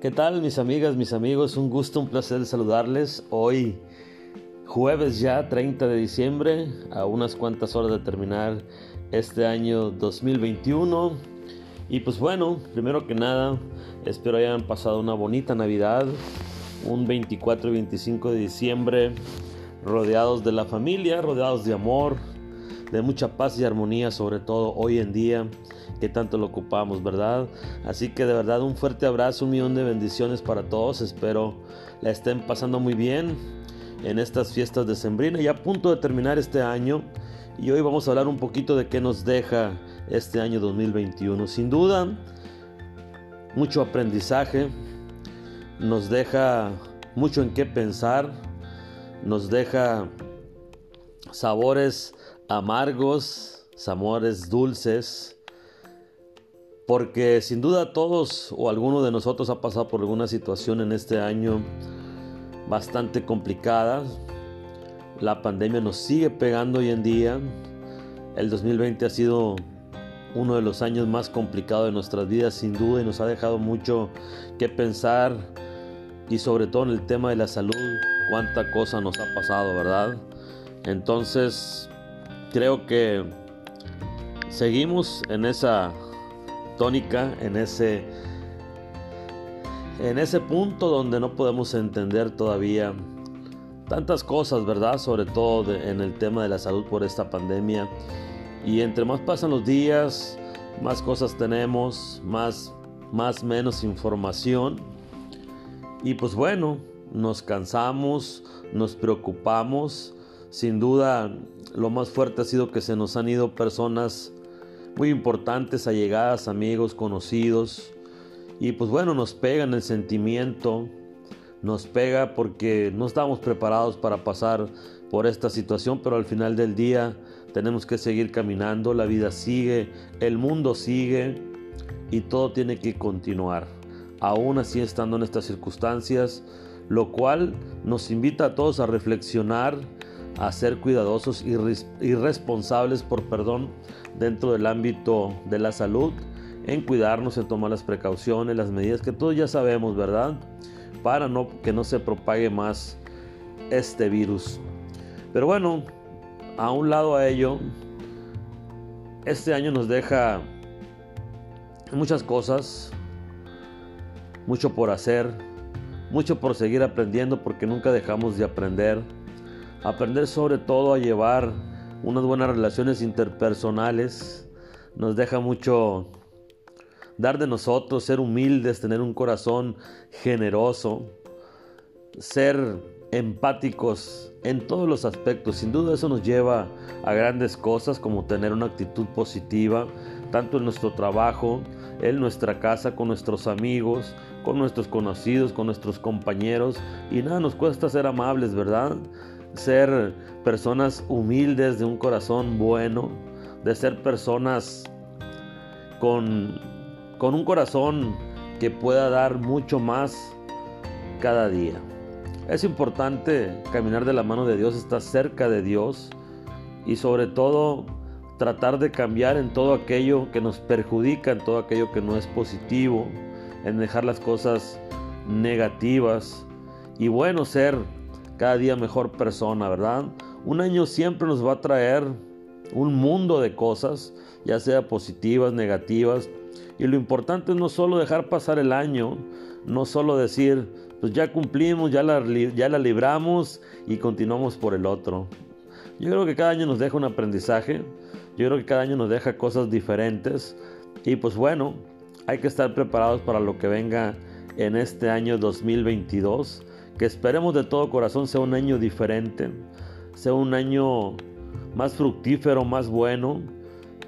¿Qué tal mis amigas, mis amigos? Un gusto, un placer saludarles. Hoy jueves ya 30 de diciembre, a unas cuantas horas de terminar este año 2021. Y pues bueno, primero que nada, espero hayan pasado una bonita Navidad, un 24 y 25 de diciembre, rodeados de la familia, rodeados de amor, de mucha paz y armonía, sobre todo hoy en día que tanto lo ocupamos, ¿verdad? Así que de verdad un fuerte abrazo, un millón de bendiciones para todos. Espero la estén pasando muy bien en estas fiestas de Sembrina y a punto de terminar este año. Y hoy vamos a hablar un poquito de qué nos deja este año 2021. Sin duda, mucho aprendizaje, nos deja mucho en qué pensar, nos deja sabores amargos, sabores dulces, porque sin duda todos o alguno de nosotros ha pasado por alguna situación en este año bastante complicada. La pandemia nos sigue pegando hoy en día. El 2020 ha sido uno de los años más complicados de nuestras vidas sin duda y nos ha dejado mucho que pensar y sobre todo en el tema de la salud, cuánta cosa nos ha pasado, ¿verdad? Entonces, creo que seguimos en esa tónica, en ese en ese punto donde no podemos entender todavía tantas cosas, ¿verdad? Sobre todo en el tema de la salud por esta pandemia. Y entre más pasan los días, más cosas tenemos, más más menos información. Y pues bueno, nos cansamos, nos preocupamos. Sin duda, lo más fuerte ha sido que se nos han ido personas muy importantes, allegadas, amigos, conocidos. Y pues bueno, nos pega en el sentimiento, nos pega porque no estamos preparados para pasar por esta situación, pero al final del día tenemos que seguir caminando, la vida sigue, el mundo sigue y todo tiene que continuar. Aún así estando en estas circunstancias, lo cual nos invita a todos a reflexionar, a ser cuidadosos y responsables por perdón dentro del ámbito de la salud, en cuidarnos, en tomar las precauciones, las medidas que todos ya sabemos, ¿verdad? Para no, que no se propague más este virus. Pero bueno, a un lado a ello, este año nos deja muchas cosas, mucho por hacer, mucho por seguir aprendiendo porque nunca dejamos de aprender. Aprender sobre todo a llevar unas buenas relaciones interpersonales, nos deja mucho dar de nosotros, ser humildes, tener un corazón generoso, ser empáticos en todos los aspectos. Sin duda eso nos lleva a grandes cosas como tener una actitud positiva, tanto en nuestro trabajo, en nuestra casa, con nuestros amigos, con nuestros conocidos, con nuestros compañeros. Y nada, nos cuesta ser amables, ¿verdad? Ser personas humildes, de un corazón bueno, de ser personas con, con un corazón que pueda dar mucho más cada día. Es importante caminar de la mano de Dios, estar cerca de Dios y sobre todo tratar de cambiar en todo aquello que nos perjudica, en todo aquello que no es positivo, en dejar las cosas negativas y bueno, ser cada día mejor persona, ¿verdad? Un año siempre nos va a traer un mundo de cosas, ya sea positivas, negativas. Y lo importante es no solo dejar pasar el año, no solo decir, pues ya cumplimos, ya la, ya la libramos y continuamos por el otro. Yo creo que cada año nos deja un aprendizaje, yo creo que cada año nos deja cosas diferentes y pues bueno, hay que estar preparados para lo que venga en este año 2022 que esperemos de todo corazón sea un año diferente, sea un año más fructífero, más bueno,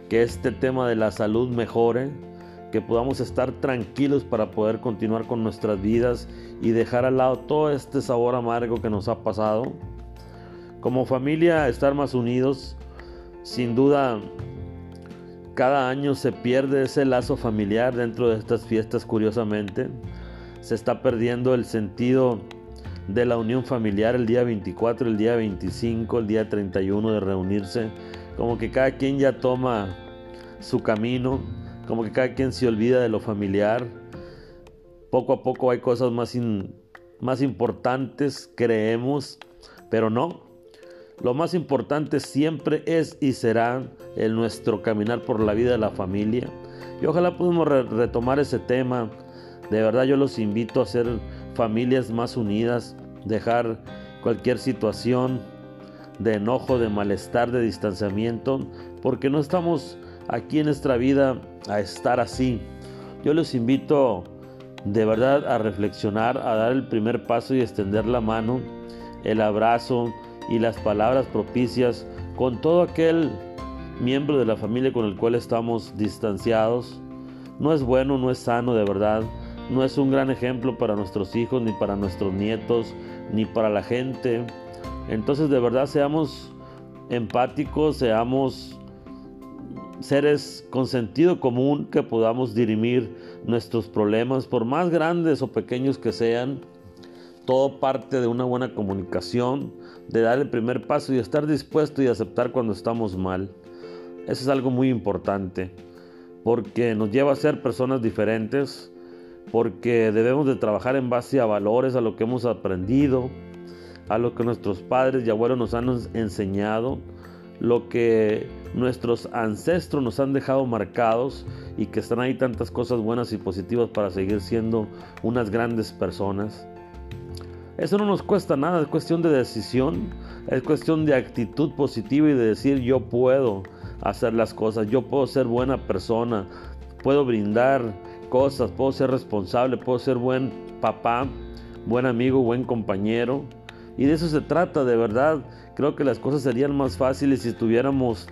que este tema de la salud mejore, que podamos estar tranquilos para poder continuar con nuestras vidas y dejar al lado todo este sabor amargo que nos ha pasado. Como familia, estar más unidos, sin duda, cada año se pierde ese lazo familiar dentro de estas fiestas, curiosamente. Se está perdiendo el sentido de la unión familiar el día 24, el día 25, el día 31 de reunirse. Como que cada quien ya toma su camino, como que cada quien se olvida de lo familiar. poco a poco hay cosas más, más importantes, creemos, pero no. Lo más importante siempre es y será el nuestro caminar por la vida de la familia. Y ojalá podamos retomar ese tema. De verdad yo los invito a ser familias más unidas, dejar cualquier situación de enojo, de malestar, de distanciamiento, porque no estamos aquí en nuestra vida a estar así. Yo les invito de verdad a reflexionar, a dar el primer paso y extender la mano, el abrazo y las palabras propicias con todo aquel miembro de la familia con el cual estamos distanciados. No es bueno, no es sano de verdad, no es un gran ejemplo para nuestros hijos, ni para nuestros nietos, ni para la gente. Entonces de verdad seamos empáticos, seamos seres con sentido común que podamos dirimir nuestros problemas, por más grandes o pequeños que sean. Todo parte de una buena comunicación, de dar el primer paso y estar dispuesto y aceptar cuando estamos mal. Eso es algo muy importante, porque nos lleva a ser personas diferentes, porque debemos de trabajar en base a valores, a lo que hemos aprendido, a lo que nuestros padres y abuelos nos han enseñado, lo que nuestros ancestros nos han dejado marcados y que están ahí tantas cosas buenas y positivas para seguir siendo unas grandes personas. Eso no nos cuesta nada, es cuestión de decisión, es cuestión de actitud positiva y de decir yo puedo hacer las cosas, yo puedo ser buena persona, puedo brindar cosas, puedo ser responsable, puedo ser buen papá, buen amigo, buen compañero. Y de eso se trata, de verdad. Creo que las cosas serían más fáciles si tuviéramos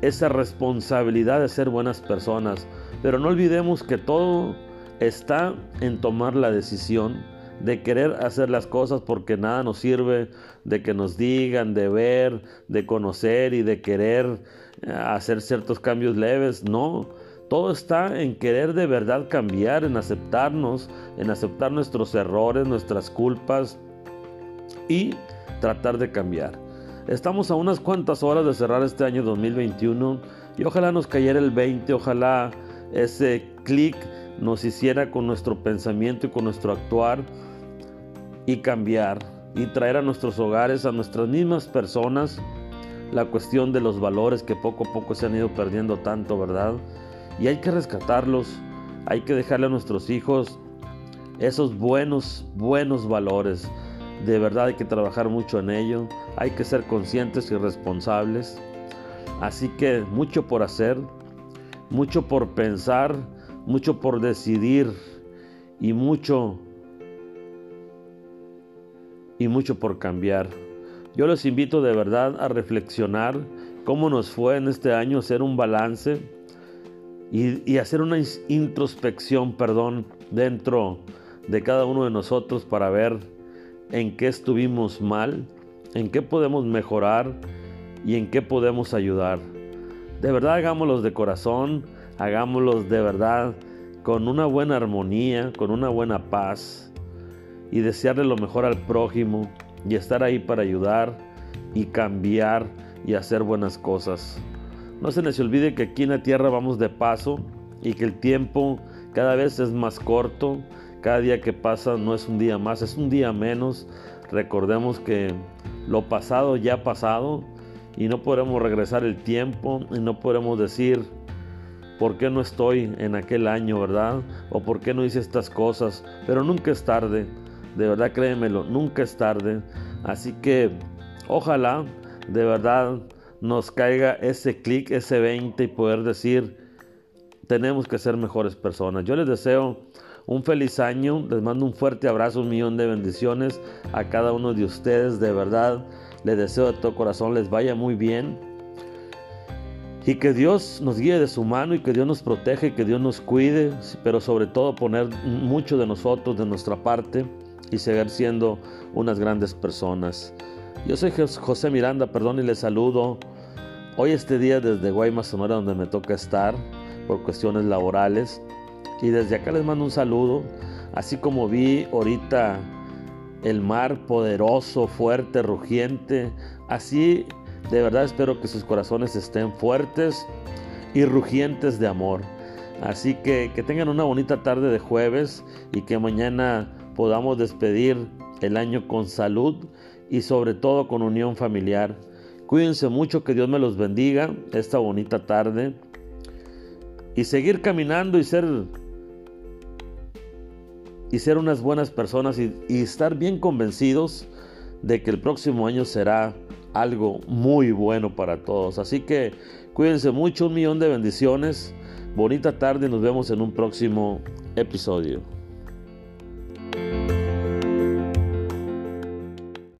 esa responsabilidad de ser buenas personas. Pero no olvidemos que todo está en tomar la decisión de querer hacer las cosas porque nada nos sirve de que nos digan, de ver, de conocer y de querer eh, hacer ciertos cambios leves. No, todo está en querer de verdad cambiar, en aceptarnos, en aceptar nuestros errores, nuestras culpas y tratar de cambiar. Estamos a unas cuantas horas de cerrar este año 2021 y ojalá nos cayera el 20, ojalá ese clic nos hiciera con nuestro pensamiento y con nuestro actuar y cambiar y traer a nuestros hogares, a nuestras mismas personas, la cuestión de los valores que poco a poco se han ido perdiendo tanto, ¿verdad? Y hay que rescatarlos, hay que dejarle a nuestros hijos esos buenos, buenos valores. De verdad hay que trabajar mucho en ello, hay que ser conscientes y responsables. Así que mucho por hacer, mucho por pensar, mucho por decidir y mucho y mucho por cambiar. Yo les invito de verdad a reflexionar cómo nos fue en este año, hacer un balance y, hacer una introspección, perdón, dentro de cada uno de nosotros para ver en qué estuvimos mal, en qué podemos mejorar y en qué podemos ayudar. De verdad hagámoslos de corazón, hagámoslos de verdad con una buena armonía, con una buena paz y desearle lo mejor al prójimo y estar ahí para ayudar y cambiar y hacer buenas cosas. No se les olvide que aquí en la tierra vamos de paso y que el tiempo cada vez es más corto cada día que pasa no es un día más, es un día menos. Recordemos que lo pasado ya ha pasado y no podremos regresar el tiempo y no podremos decir por qué no estoy en aquel año, ¿verdad? O por qué no hice estas cosas. Pero nunca es tarde, de verdad créemelo, nunca es tarde. Así que ojalá de verdad nos caiga ese clic, ese 20 y poder decir, tenemos que ser mejores personas. Yo les deseo un feliz año, les mando un fuerte abrazo, un millón de bendiciones a cada uno de ustedes, de verdad, les deseo de todo corazón, les vaya muy bien. Y que Dios nos guíe de su mano y que Dios nos proteja y que Dios nos cuide, pero sobre todo poner mucho de nosotros, de nuestra parte y seguir siendo unas grandes personas. Yo soy José Miranda, perdón y les saludo. Hoy este día desde Guaymas, Sonora, donde me toca estar por cuestiones laborales. Y desde acá les mando un saludo, así como vi ahorita el mar poderoso, fuerte, rugiente, así de verdad espero que sus corazones estén fuertes y rugientes de amor. Así que que tengan una bonita tarde de jueves y que mañana podamos despedir el año con salud y sobre todo con unión familiar. Cuídense mucho, que Dios me los bendiga esta bonita tarde y seguir caminando y ser y ser unas buenas personas y, y estar bien convencidos de que el próximo año será algo muy bueno para todos. Así que cuídense mucho, un millón de bendiciones. Bonita tarde, nos vemos en un próximo episodio.